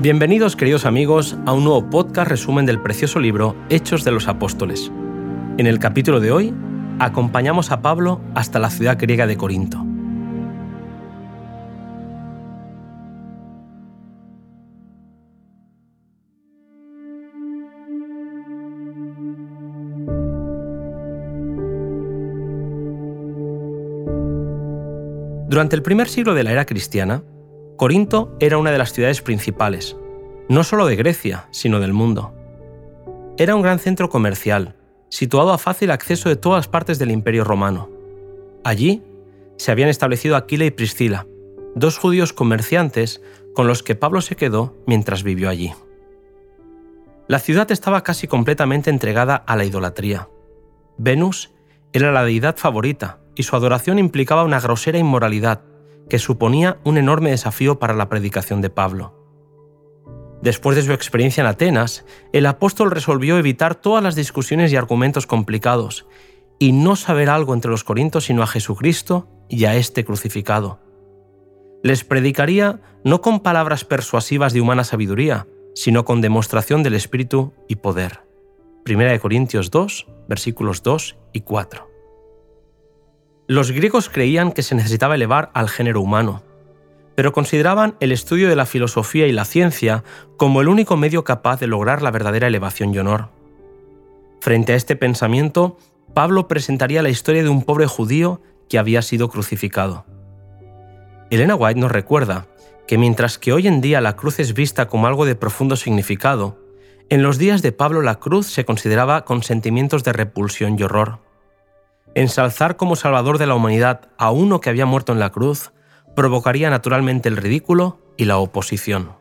Bienvenidos queridos amigos a un nuevo podcast resumen del precioso libro Hechos de los Apóstoles. En el capítulo de hoy acompañamos a Pablo hasta la ciudad griega de Corinto. Durante el primer siglo de la era cristiana, Corinto era una de las ciudades principales, no solo de Grecia, sino del mundo. Era un gran centro comercial, situado a fácil acceso de todas partes del Imperio Romano. Allí se habían establecido Aquila y Priscila, dos judíos comerciantes con los que Pablo se quedó mientras vivió allí. La ciudad estaba casi completamente entregada a la idolatría. Venus era la deidad favorita y su adoración implicaba una grosera inmoralidad que suponía un enorme desafío para la predicación de Pablo. Después de su experiencia en Atenas, el apóstol resolvió evitar todas las discusiones y argumentos complicados y no saber algo entre los corintios sino a Jesucristo y a este crucificado. Les predicaría no con palabras persuasivas de humana sabiduría, sino con demostración del Espíritu y poder. 1 Corintios 2, versículos 2 y 4. Los griegos creían que se necesitaba elevar al género humano, pero consideraban el estudio de la filosofía y la ciencia como el único medio capaz de lograr la verdadera elevación y honor. Frente a este pensamiento, Pablo presentaría la historia de un pobre judío que había sido crucificado. Elena White nos recuerda que mientras que hoy en día la cruz es vista como algo de profundo significado, en los días de Pablo la cruz se consideraba con sentimientos de repulsión y horror. Ensalzar como salvador de la humanidad a uno que había muerto en la cruz provocaría naturalmente el ridículo y la oposición.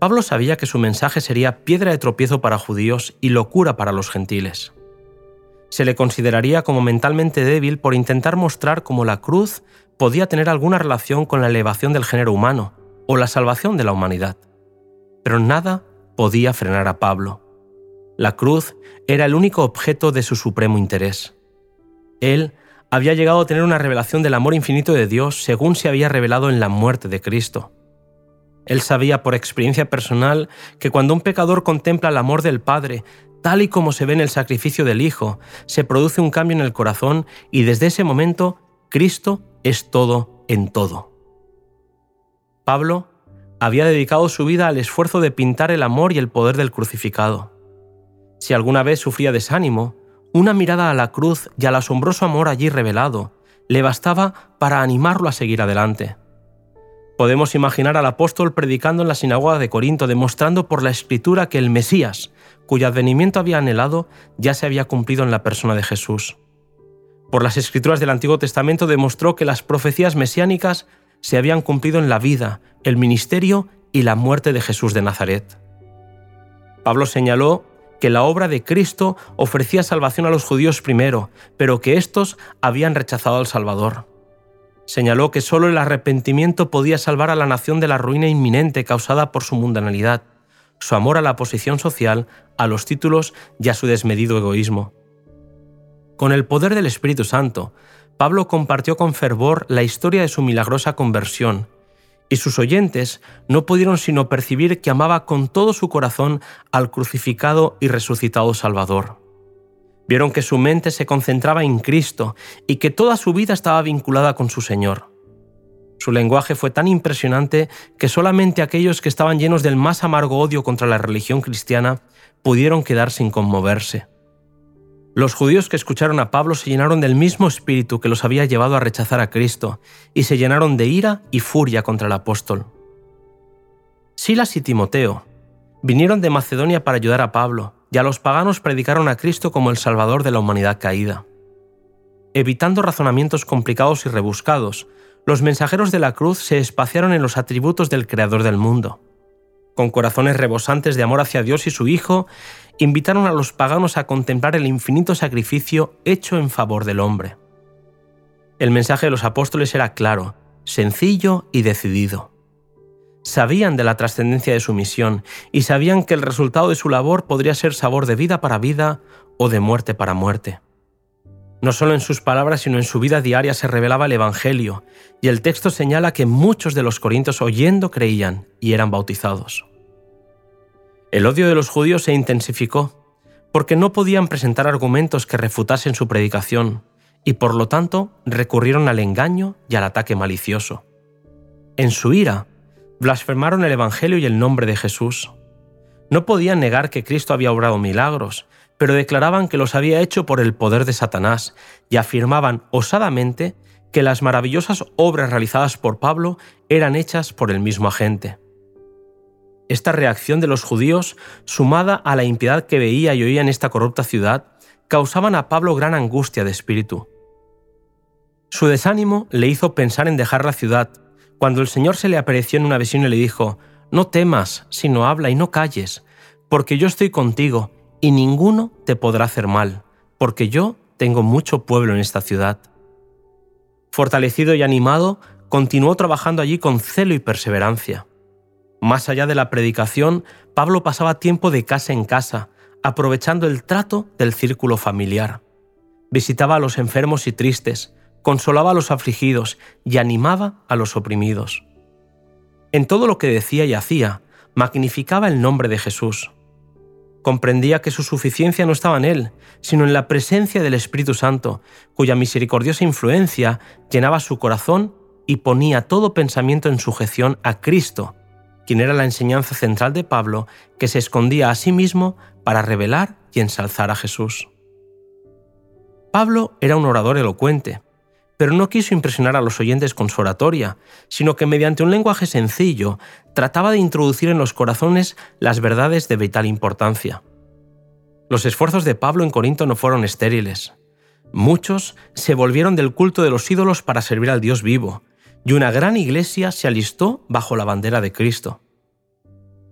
Pablo sabía que su mensaje sería piedra de tropiezo para judíos y locura para los gentiles. Se le consideraría como mentalmente débil por intentar mostrar cómo la cruz podía tener alguna relación con la elevación del género humano o la salvación de la humanidad. Pero nada podía frenar a Pablo. La cruz era el único objeto de su supremo interés. Él había llegado a tener una revelación del amor infinito de Dios según se había revelado en la muerte de Cristo. Él sabía por experiencia personal que cuando un pecador contempla el amor del Padre, tal y como se ve en el sacrificio del Hijo, se produce un cambio en el corazón y desde ese momento Cristo es todo en todo. Pablo había dedicado su vida al esfuerzo de pintar el amor y el poder del crucificado. Si alguna vez sufría desánimo, una mirada a la cruz y al asombroso amor allí revelado le bastaba para animarlo a seguir adelante. Podemos imaginar al apóstol predicando en la sinagoga de Corinto, demostrando por la escritura que el Mesías, cuyo advenimiento había anhelado, ya se había cumplido en la persona de Jesús. Por las escrituras del Antiguo Testamento demostró que las profecías mesiánicas se habían cumplido en la vida, el ministerio y la muerte de Jesús de Nazaret. Pablo señaló que la obra de Cristo ofrecía salvación a los judíos primero, pero que éstos habían rechazado al Salvador. Señaló que solo el arrepentimiento podía salvar a la nación de la ruina inminente causada por su mundanalidad, su amor a la posición social, a los títulos y a su desmedido egoísmo. Con el poder del Espíritu Santo, Pablo compartió con fervor la historia de su milagrosa conversión y sus oyentes no pudieron sino percibir que amaba con todo su corazón al crucificado y resucitado Salvador. Vieron que su mente se concentraba en Cristo y que toda su vida estaba vinculada con su Señor. Su lenguaje fue tan impresionante que solamente aquellos que estaban llenos del más amargo odio contra la religión cristiana pudieron quedar sin conmoverse. Los judíos que escucharon a Pablo se llenaron del mismo espíritu que los había llevado a rechazar a Cristo y se llenaron de ira y furia contra el apóstol. Silas y Timoteo vinieron de Macedonia para ayudar a Pablo y a los paganos predicaron a Cristo como el Salvador de la humanidad caída. Evitando razonamientos complicados y rebuscados, los mensajeros de la cruz se espaciaron en los atributos del Creador del mundo. Con corazones rebosantes de amor hacia Dios y su Hijo, invitaron a los paganos a contemplar el infinito sacrificio hecho en favor del hombre. El mensaje de los apóstoles era claro, sencillo y decidido. Sabían de la trascendencia de su misión y sabían que el resultado de su labor podría ser sabor de vida para vida o de muerte para muerte. No solo en sus palabras, sino en su vida diaria se revelaba el Evangelio, y el texto señala que muchos de los corintios oyendo creían y eran bautizados. El odio de los judíos se intensificó, porque no podían presentar argumentos que refutasen su predicación, y por lo tanto recurrieron al engaño y al ataque malicioso. En su ira, blasfemaron el Evangelio y el nombre de Jesús. No podían negar que Cristo había obrado milagros, pero declaraban que los había hecho por el poder de Satanás y afirmaban osadamente que las maravillosas obras realizadas por Pablo eran hechas por el mismo agente. Esta reacción de los judíos, sumada a la impiedad que veía y oía en esta corrupta ciudad, causaban a Pablo gran angustia de espíritu. Su desánimo le hizo pensar en dejar la ciudad, cuando el Señor se le apareció en una visión y le dijo, No temas, sino habla y no calles, porque yo estoy contigo y ninguno te podrá hacer mal, porque yo tengo mucho pueblo en esta ciudad. Fortalecido y animado, continuó trabajando allí con celo y perseverancia. Más allá de la predicación, Pablo pasaba tiempo de casa en casa, aprovechando el trato del círculo familiar. Visitaba a los enfermos y tristes, consolaba a los afligidos y animaba a los oprimidos. En todo lo que decía y hacía, magnificaba el nombre de Jesús. Comprendía que su suficiencia no estaba en él, sino en la presencia del Espíritu Santo, cuya misericordiosa influencia llenaba su corazón y ponía todo pensamiento en sujeción a Cristo, quien era la enseñanza central de Pablo, que se escondía a sí mismo para revelar y ensalzar a Jesús. Pablo era un orador elocuente, pero no quiso impresionar a los oyentes con su oratoria, sino que mediante un lenguaje sencillo trataba de introducir en los corazones las verdades de vital importancia. Los esfuerzos de Pablo en Corinto no fueron estériles. Muchos se volvieron del culto de los ídolos para servir al Dios vivo, y una gran iglesia se alistó bajo la bandera de Cristo.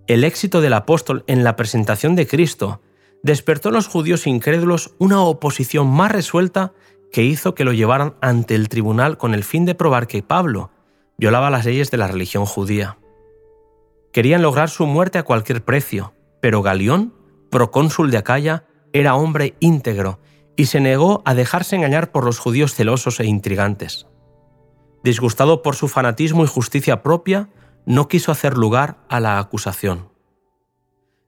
El éxito del apóstol en la presentación de Cristo despertó en los judíos incrédulos una oposición más resuelta que hizo que lo llevaran ante el tribunal con el fin de probar que Pablo violaba las leyes de la religión judía. Querían lograr su muerte a cualquier precio, pero Galión, procónsul de Acaya, era hombre íntegro y se negó a dejarse engañar por los judíos celosos e intrigantes. Disgustado por su fanatismo y justicia propia, no quiso hacer lugar a la acusación.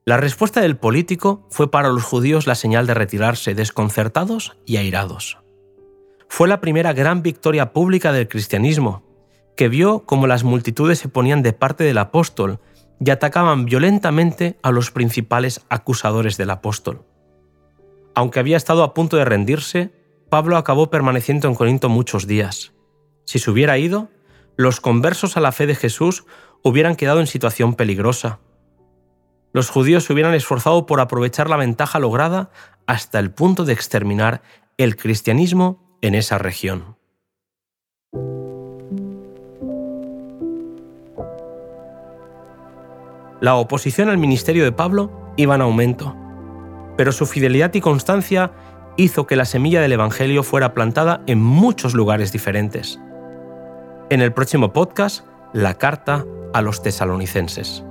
La respuesta del político fue para los judíos la señal de retirarse desconcertados y airados fue la primera gran victoria pública del cristianismo, que vio cómo las multitudes se ponían de parte del apóstol y atacaban violentamente a los principales acusadores del apóstol. Aunque había estado a punto de rendirse, Pablo acabó permaneciendo en Corinto muchos días. Si se hubiera ido, los conversos a la fe de Jesús hubieran quedado en situación peligrosa. Los judíos se hubieran esforzado por aprovechar la ventaja lograda hasta el punto de exterminar el cristianismo en esa región. La oposición al ministerio de Pablo iba en aumento, pero su fidelidad y constancia hizo que la semilla del Evangelio fuera plantada en muchos lugares diferentes. En el próximo podcast, la carta a los tesalonicenses.